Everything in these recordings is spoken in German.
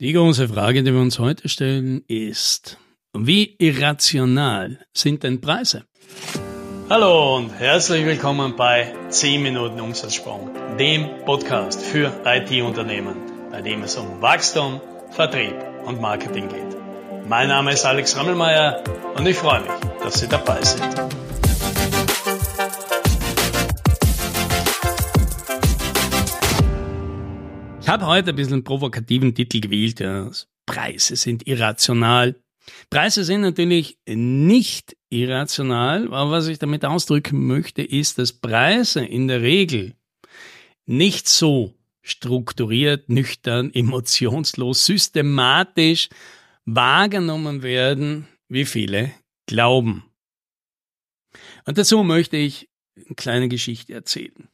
Die große Frage, die wir uns heute stellen, ist, wie irrational sind denn Preise? Hallo und herzlich willkommen bei 10 Minuten Umsatzsprung, dem Podcast für IT-Unternehmen, bei dem es um Wachstum, Vertrieb und Marketing geht. Mein Name ist Alex Rammelmeier und ich freue mich, dass Sie dabei sind. Habe heute ein bisschen einen provokativen Titel gewählt. Ja. Preise sind irrational. Preise sind natürlich nicht irrational, aber was ich damit ausdrücken möchte, ist, dass Preise in der Regel nicht so strukturiert, nüchtern, emotionslos, systematisch wahrgenommen werden, wie viele glauben. Und dazu möchte ich eine kleine Geschichte erzählen.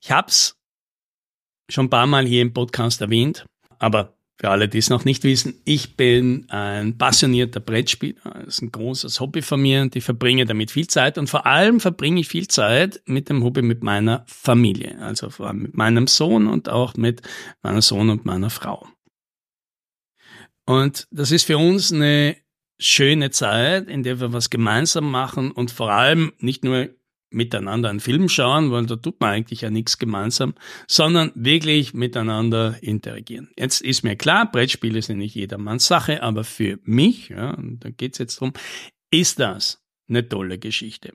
Ich habe es schon ein paar Mal hier im Podcast erwähnt, aber für alle, die es noch nicht wissen, ich bin ein passionierter Brettspieler. Das ist ein großes Hobby von mir und ich verbringe damit viel Zeit und vor allem verbringe ich viel Zeit mit dem Hobby mit meiner Familie, also vor allem mit meinem Sohn und auch mit meiner Sohn und meiner Frau. Und das ist für uns eine schöne Zeit, in der wir was gemeinsam machen und vor allem nicht nur miteinander einen Film schauen, weil da tut man eigentlich ja nichts gemeinsam, sondern wirklich miteinander interagieren. Jetzt ist mir klar, Brettspiele sind nicht jedermanns Sache, aber für mich, ja, da geht's jetzt drum, ist das eine tolle Geschichte.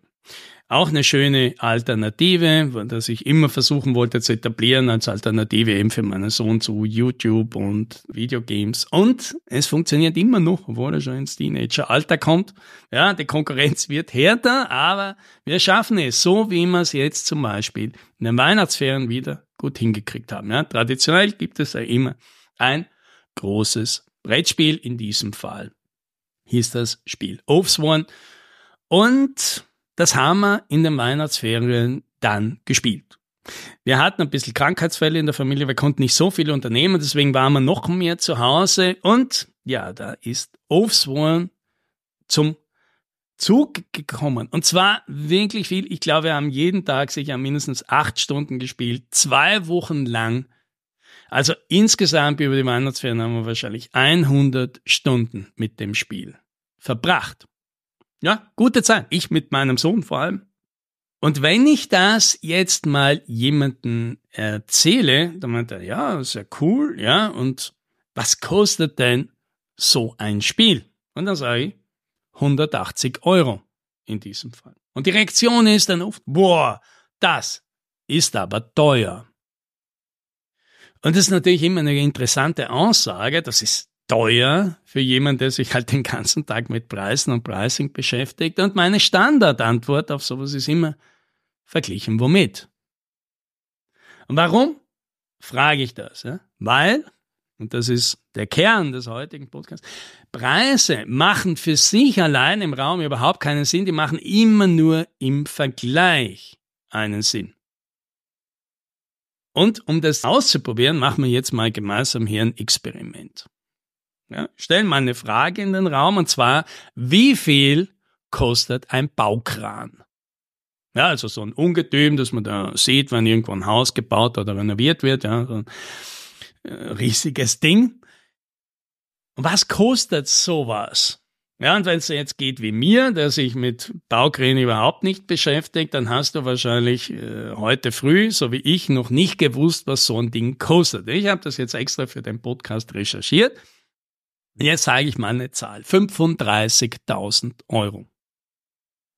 Auch eine schöne Alternative, dass ich immer versuchen wollte zu etablieren als Alternative eben für meinen Sohn zu YouTube und Videogames. Und es funktioniert immer noch, obwohl er schon ins Teenageralter kommt. Ja, die Konkurrenz wird härter, aber wir schaffen es, so wie wir es jetzt zum Beispiel in den Weihnachtsferien wieder gut hingekriegt haben. Ja, traditionell gibt es ja immer ein großes Brettspiel. In diesem Fall hieß das Spiel Oathsworn. Und das haben wir in den Weihnachtsferien dann gespielt. Wir hatten ein bisschen Krankheitsfälle in der Familie, wir konnten nicht so viel unternehmen, deswegen waren wir noch mehr zu Hause und ja, da ist Oathsworn zum Zug gekommen. Und zwar wirklich viel. Ich glaube, wir haben jeden Tag sicher mindestens acht Stunden gespielt, zwei Wochen lang. Also insgesamt über die Weihnachtsferien haben wir wahrscheinlich 100 Stunden mit dem Spiel verbracht. Ja, gute Zeit. Ich mit meinem Sohn vor allem. Und wenn ich das jetzt mal jemanden erzähle, dann meint er, ja, ist ja cool, ja, und was kostet denn so ein Spiel? Und dann sage ich, 180 Euro in diesem Fall. Und die Reaktion ist dann oft, boah, das ist aber teuer. Und das ist natürlich immer eine interessante Aussage, das ist teuer für jemanden, der sich halt den ganzen Tag mit Preisen und Pricing beschäftigt. Und meine Standardantwort auf sowas ist immer verglichen womit. Und warum frage ich das? Ja? Weil, und das ist der Kern des heutigen Podcasts, Preise machen für sich allein im Raum überhaupt keinen Sinn, die machen immer nur im Vergleich einen Sinn. Und um das auszuprobieren, machen wir jetzt mal gemeinsam hier ein Experiment. Ja, stellen mal eine Frage in den Raum und zwar, wie viel kostet ein Baukran? Ja, also so ein Ungetüm, das man da sieht, wenn irgendwo ein Haus gebaut oder renoviert wird, ja, so ein äh, riesiges Ding. Und was kostet sowas? Ja, und wenn es jetzt geht wie mir, der sich mit Baukränen überhaupt nicht beschäftigt, dann hast du wahrscheinlich äh, heute früh, so wie ich, noch nicht gewusst, was so ein Ding kostet. Ich habe das jetzt extra für den Podcast recherchiert Jetzt sage ich mal eine Zahl. 35.000 Euro.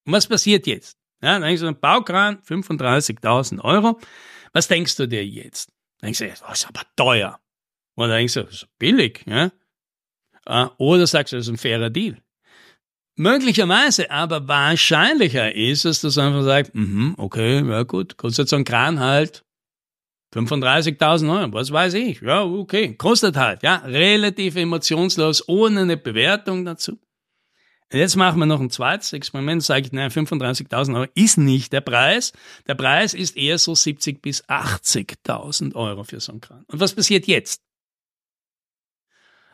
Und was passiert jetzt? Ja, dann denkst du, Baukran, 35.000 Euro. Was denkst du dir jetzt? Denkst du, das ist aber teuer. Oder denkst du, das ist billig, ja? Ah, oder sagst du, das ist ein fairer Deal. Möglicherweise, aber wahrscheinlicher ist es, dass du einfach sagst, mhm, okay, ja gut, kostet so ein Kran halt 35.000 Euro, was weiß ich. Ja, okay, kostet halt, ja, relativ emotionslos, ohne eine Bewertung dazu. Jetzt machen wir noch ein zweites Experiment, sage ich, nein, 35.000 Euro ist nicht der Preis. Der Preis ist eher so 70.000 bis 80.000 Euro für so einen Kran. Und was passiert jetzt?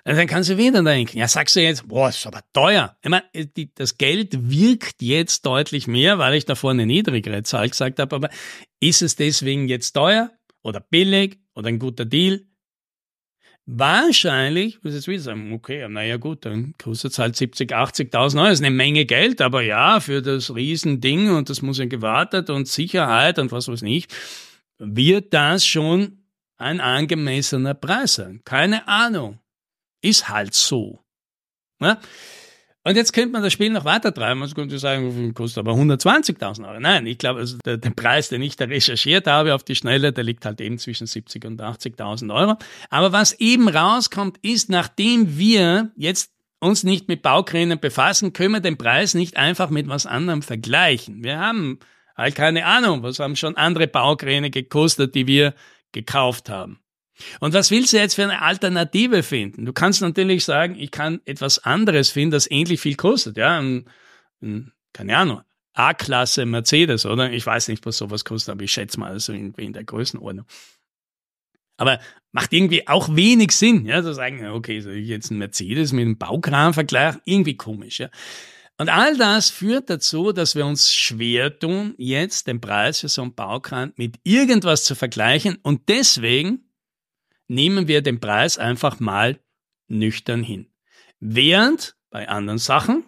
Und dann kannst du wieder denken, ja, sagst du jetzt, boah, ist aber teuer. Ich meine, das Geld wirkt jetzt deutlich mehr, weil ich davor eine niedrigere Zahl gesagt habe, aber ist es deswegen jetzt teuer? Oder billig oder ein guter Deal. wahrscheinlich, muss jetzt wieder sagen, okay, naja gut, dann kostet es halt 70, 80.000 Euro, ist eine Menge Geld, aber ja, für das Riesending und das muss ja gewartet und Sicherheit und was weiß ich, wird das schon ein angemessener Preis sein. Keine Ahnung. Ist halt so. Ja? Und jetzt könnte man das Spiel noch weiter treiben. Man könnte sagen, kostet aber 120.000 Euro. Nein, ich glaube, also der, der, Preis, den ich da recherchiert habe auf die Schnelle, der liegt halt eben zwischen 70 und 80.000 Euro. Aber was eben rauskommt, ist, nachdem wir jetzt uns nicht mit Baukränen befassen, können wir den Preis nicht einfach mit was anderem vergleichen. Wir haben halt keine Ahnung, was haben schon andere Baukräne gekostet, die wir gekauft haben. Und was willst du jetzt für eine Alternative finden? Du kannst natürlich sagen, ich kann etwas anderes finden, das ähnlich viel kostet. Ja, ein, ein, keine Ahnung, A-Klasse Mercedes, oder? Ich weiß nicht, was sowas kostet, aber ich schätze mal, also irgendwie in der Größenordnung. Aber macht irgendwie auch wenig Sinn, ja, zu sagen, okay, soll ich jetzt ein Mercedes mit einem Baukran vergleichen? Irgendwie komisch, ja. Und all das führt dazu, dass wir uns schwer tun, jetzt den Preis für so einen Baukran mit irgendwas zu vergleichen und deswegen nehmen wir den Preis einfach mal nüchtern hin. Während bei anderen Sachen,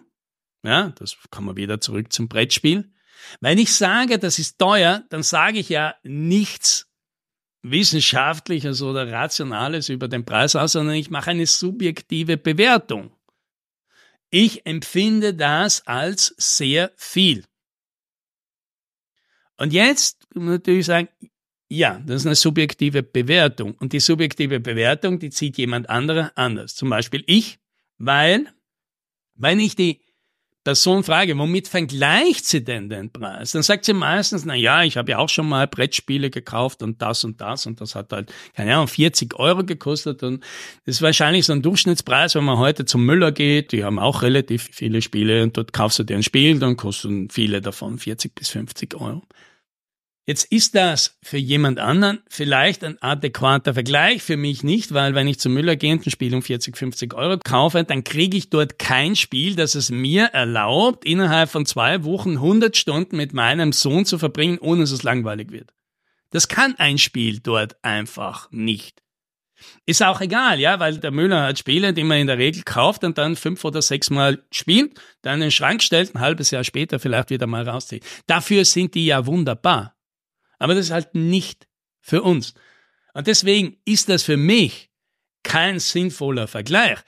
ja, das kommen wir wieder zurück zum Brettspiel, wenn ich sage, das ist teuer, dann sage ich ja nichts Wissenschaftliches oder Rationales über den Preis aus, sondern ich mache eine subjektive Bewertung. Ich empfinde das als sehr viel. Und jetzt natürlich sagen, ja, das ist eine subjektive Bewertung. Und die subjektive Bewertung, die zieht jemand anderer anders. Zum Beispiel ich, weil, wenn ich die Person frage, womit vergleicht sie denn den Preis? Dann sagt sie meistens, na ja, ich habe ja auch schon mal Brettspiele gekauft und das und das und das hat halt, keine Ahnung, 40 Euro gekostet und das ist wahrscheinlich so ein Durchschnittspreis, wenn man heute zum Müller geht, die haben auch relativ viele Spiele und dort kaufst du dir ein Spiel, dann kosten viele davon 40 bis 50 Euro. Jetzt ist das für jemand anderen vielleicht ein adäquater Vergleich, für mich nicht, weil wenn ich zum und ein Spiel um 40, 50 Euro kaufe, dann kriege ich dort kein Spiel, das es mir erlaubt, innerhalb von zwei Wochen 100 Stunden mit meinem Sohn zu verbringen, ohne dass es langweilig wird. Das kann ein Spiel dort einfach nicht. Ist auch egal, ja, weil der Müller hat Spiele, die man in der Regel kauft und dann fünf oder sechs Mal spielt, dann in den Schrank stellt, ein halbes Jahr später vielleicht wieder mal rauszieht. Dafür sind die ja wunderbar. Aber das ist halt nicht für uns. Und deswegen ist das für mich kein sinnvoller Vergleich.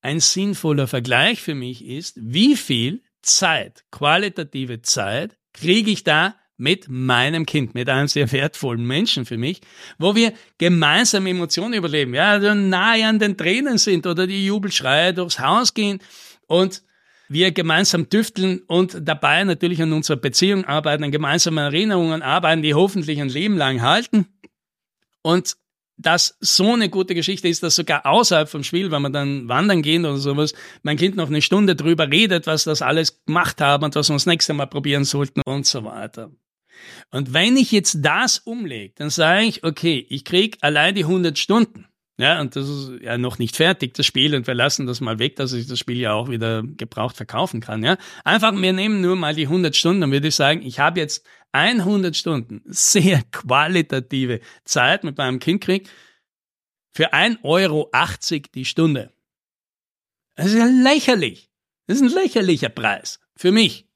Ein sinnvoller Vergleich für mich ist, wie viel Zeit, qualitative Zeit, kriege ich da mit meinem Kind, mit einem sehr wertvollen Menschen für mich, wo wir gemeinsam Emotionen überleben, ja, nahe an den Tränen sind oder die Jubelschreie durchs Haus gehen und wir gemeinsam tüfteln und dabei natürlich an unserer Beziehung arbeiten, an gemeinsamen Erinnerungen arbeiten, die hoffentlich ein Leben lang halten. Und dass so eine gute Geschichte ist, dass sogar außerhalb vom Spiel, wenn man dann wandern gehen oder sowas, mein Kind noch eine Stunde drüber redet, was das alles gemacht haben und was wir das nächste Mal probieren sollten und so weiter. Und wenn ich jetzt das umlege, dann sage ich, okay, ich krieg allein die 100 Stunden. Ja, und das ist ja noch nicht fertig, das Spiel, und wir lassen das mal weg, dass ich das Spiel ja auch wieder gebraucht verkaufen kann. Ja, einfach, wir nehmen nur mal die 100 Stunden, dann würde ich sagen, ich habe jetzt 100 Stunden sehr qualitative Zeit mit meinem Kind krieg für 1,80 Euro die Stunde. Das ist ja lächerlich. Das ist ein lächerlicher Preis für mich.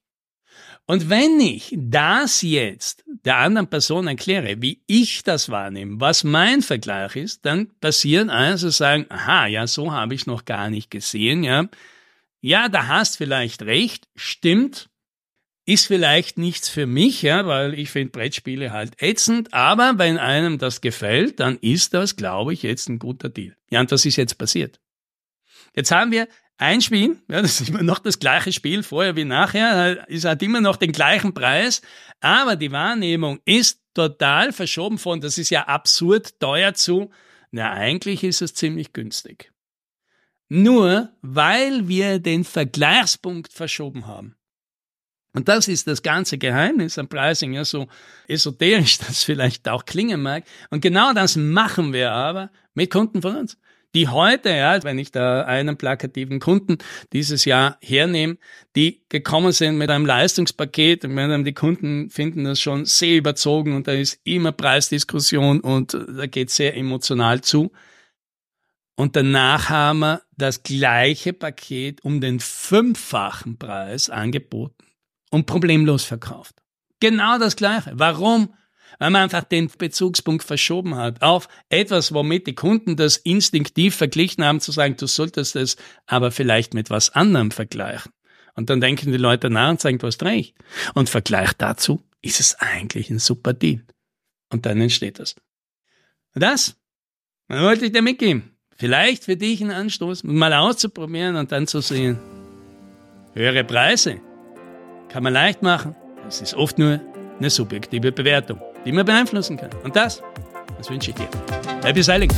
Und wenn ich das jetzt der anderen Person erkläre, wie ich das wahrnehme, was mein Vergleich ist, dann passieren also sagen, aha, ja, so habe ich noch gar nicht gesehen, ja. Ja, da hast vielleicht recht, stimmt, ist vielleicht nichts für mich, ja, weil ich finde Brettspiele halt ätzend, aber wenn einem das gefällt, dann ist das, glaube ich, jetzt ein guter Deal. Ja, und was ist jetzt passiert? Jetzt haben wir ein Spiel, ja, das ist immer noch das gleiche Spiel, vorher wie nachher, ist halt immer noch den gleichen Preis, aber die Wahrnehmung ist total verschoben von, das ist ja absurd teuer zu, na eigentlich ist es ziemlich günstig. Nur weil wir den Vergleichspunkt verschoben haben. Und das ist das ganze Geheimnis am Pricing, ja, so esoterisch das vielleicht auch klingen mag. Und genau das machen wir aber mit Kunden von uns die heute, ja, wenn ich da einen plakativen Kunden dieses Jahr hernehme, die gekommen sind mit einem Leistungspaket und wenn die Kunden finden das schon sehr überzogen und da ist immer Preisdiskussion und da geht sehr emotional zu. Und danach haben wir das gleiche Paket um den fünffachen Preis angeboten und problemlos verkauft. Genau das gleiche. Warum? Weil man einfach den Bezugspunkt verschoben hat auf etwas, womit die Kunden das instinktiv verglichen haben, zu sagen, du solltest es aber vielleicht mit was anderem vergleichen. Und dann denken die Leute nach und sagen, du hast recht. Und Vergleich dazu ist es eigentlich ein super Deal. Und dann entsteht das. Das, das wollte ich dir mitgeben. Vielleicht für dich ein Anstoß, mal auszuprobieren und dann zu sehen. Höhere Preise kann man leicht machen. Es ist oft nur eine subjektive Bewertung, die man beeinflussen kann. Und das, das wünsche ich dir. Happy Sailing!